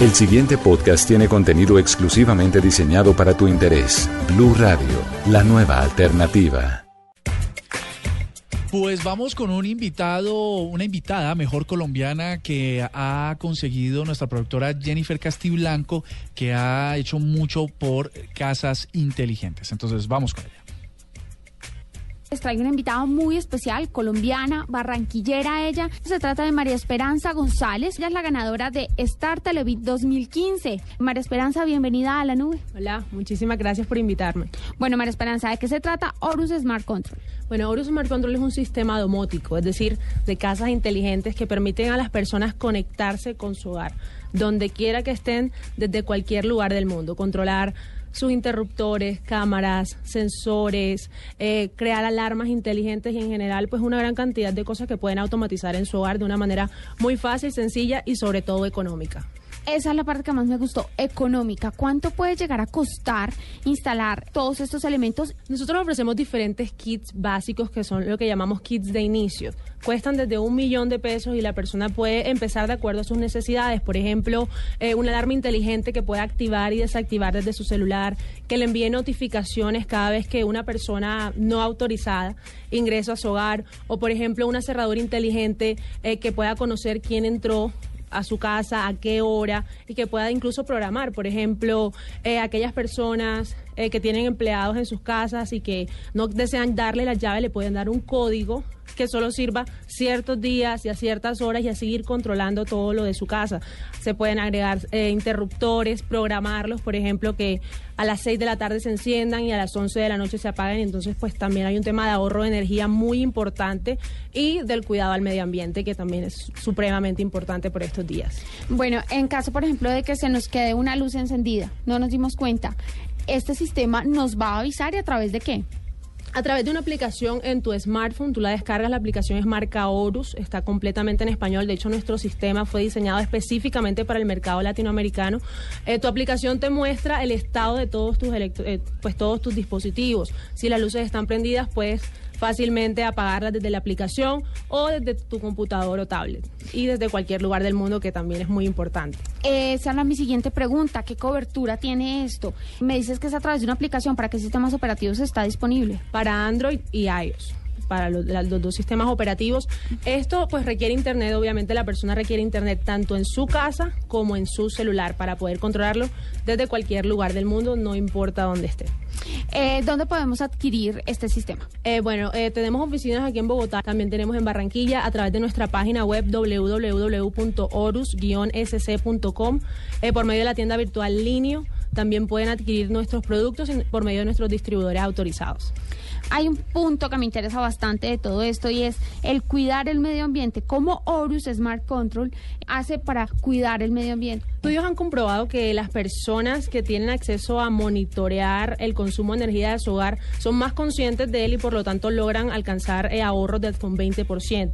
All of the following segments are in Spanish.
El siguiente podcast tiene contenido exclusivamente diseñado para tu interés. Blue Radio, la nueva alternativa. Pues vamos con un invitado, una invitada mejor colombiana que ha conseguido nuestra productora Jennifer Castiblanco, que ha hecho mucho por casas inteligentes. Entonces vamos con ella. Les traigo una invitada muy especial, colombiana, barranquillera ella. Se trata de María Esperanza González. Ella es la ganadora de Star Televit 2015. María Esperanza, bienvenida a la nube. Hola, muchísimas gracias por invitarme. Bueno, María Esperanza, ¿de qué se trata Horus Smart Control? Bueno, Horus Smart Control es un sistema domótico, es decir, de casas inteligentes que permiten a las personas conectarse con su hogar, donde quiera que estén, desde cualquier lugar del mundo, controlar sus interruptores, cámaras, sensores, eh, crear alarmas inteligentes y en general pues una gran cantidad de cosas que pueden automatizar en su hogar de una manera muy fácil, sencilla y sobre todo económica. Esa es la parte que más me gustó, económica. ¿Cuánto puede llegar a costar instalar todos estos elementos? Nosotros ofrecemos diferentes kits básicos que son lo que llamamos kits de inicio. Cuestan desde un millón de pesos y la persona puede empezar de acuerdo a sus necesidades. Por ejemplo, eh, una alarma inteligente que pueda activar y desactivar desde su celular, que le envíe notificaciones cada vez que una persona no autorizada ingresa a su hogar, o por ejemplo una cerradura inteligente eh, que pueda conocer quién entró a su casa, a qué hora y que pueda incluso programar, por ejemplo, eh, aquellas personas eh, que tienen empleados en sus casas y que no desean darle la llave, le pueden dar un código que solo sirva ciertos días y a ciertas horas y a seguir controlando todo lo de su casa. Se pueden agregar eh, interruptores, programarlos, por ejemplo, que a las 6 de la tarde se enciendan y a las 11 de la noche se apaguen. Entonces, pues también hay un tema de ahorro de energía muy importante y del cuidado al medio ambiente, que también es supremamente importante por estos días. Bueno, en caso, por ejemplo, de que se nos quede una luz encendida, no nos dimos cuenta, este sistema nos va a avisar y a través de qué? a través de una aplicación en tu smartphone, tú la descargas, la aplicación es marca Horus, está completamente en español, de hecho nuestro sistema fue diseñado específicamente para el mercado latinoamericano. Eh, tu aplicación te muestra el estado de todos tus, eh, pues, todos tus dispositivos. Si las luces están prendidas, puedes fácilmente apagarlas desde la aplicación o desde tu computador o tablet y desde cualquier lugar del mundo que también es muy importante. Esa es mi siguiente pregunta. ¿Qué cobertura tiene esto? Me dices que es a través de una aplicación. ¿Para qué sistemas operativos está disponible? Para Android y iOS para los, dos sistemas operativos. Esto pues requiere internet, obviamente la persona requiere internet tanto en su casa como en su celular para poder controlarlo desde cualquier lugar del mundo, no importa dónde esté. Eh, ¿Dónde podemos adquirir este sistema? Eh, bueno, eh, tenemos oficinas aquí en Bogotá, también tenemos en Barranquilla a través de nuestra página web www.orus-sc.com por medio de la tienda virtual Linio. También pueden adquirir nuestros productos por medio de nuestros distribuidores autorizados hay un punto que me interesa bastante de todo esto y es el cuidar el medio ambiente. ¿Cómo Horus Smart Control hace para cuidar el medio ambiente? Estudios han comprobado que las personas que tienen acceso a monitorear el consumo de energía de su hogar son más conscientes de él y por lo tanto logran alcanzar eh, ahorros de hasta un 20%.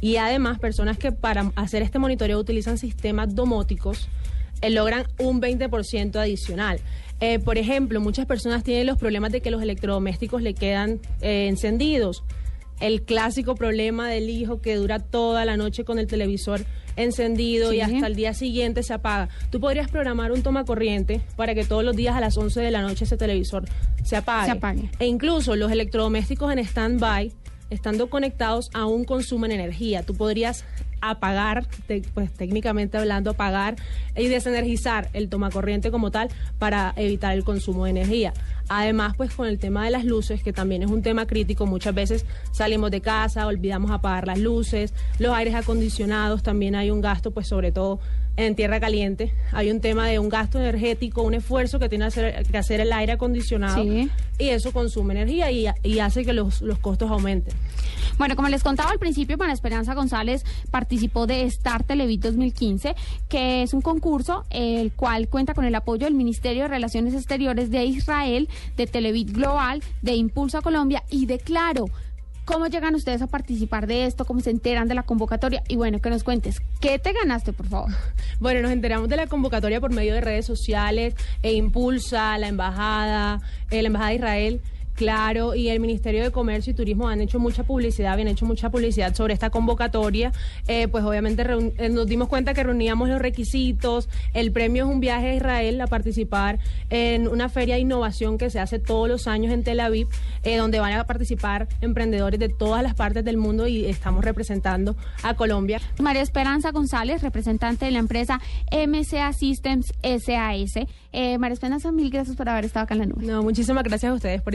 Y además, personas que para hacer este monitoreo utilizan sistemas domóticos eh, logran un 20% adicional. Eh, por ejemplo, muchas personas tienen los problemas de que los electrodomésticos le quedan eh, encendidos. El clásico problema del hijo que dura toda la noche con el televisor encendido y hasta el día siguiente se apaga. Tú podrías programar un toma corriente para que todos los días a las 11 de la noche ese televisor se apague. Se apague. E incluso los electrodomésticos en stand-by, estando conectados, aún consumen energía. Tú podrías apagar, pues técnicamente hablando, apagar y desenergizar el tomacorriente como tal para evitar el consumo de energía. Además, pues con el tema de las luces, que también es un tema crítico, muchas veces salimos de casa, olvidamos apagar las luces, los aires acondicionados, también hay un gasto, pues sobre todo en tierra caliente, hay un tema de un gasto energético, un esfuerzo que tiene que hacer el aire acondicionado y eso consume energía y, hace que los, los costos aumenten. Bueno, como les contaba al principio, Para Esperanza González participó de Star Televit 2015, que es un concurso el cual cuenta con el apoyo del Ministerio de Relaciones Exteriores de Israel, de Televit Global, de Impulso a Colombia y de Claro. ¿Cómo llegan ustedes a participar de esto? ¿Cómo se enteran de la convocatoria? Y bueno, que nos cuentes, ¿qué te ganaste, por favor? Bueno, nos enteramos de la convocatoria por medio de redes sociales e Impulsa, la Embajada, eh, la Embajada de Israel Claro, y el Ministerio de Comercio y Turismo han hecho mucha publicidad, habían hecho mucha publicidad sobre esta convocatoria. Eh, pues obviamente eh, nos dimos cuenta que reuníamos los requisitos. El premio es un viaje a Israel a participar en una feria de innovación que se hace todos los años en Tel Aviv, eh, donde van a participar emprendedores de todas las partes del mundo y estamos representando a Colombia. María Esperanza González, representante de la empresa MCA Systems SAS. María Esperanza, mil gracias por haber estado acá en la nube. No, muchísimas gracias a ustedes por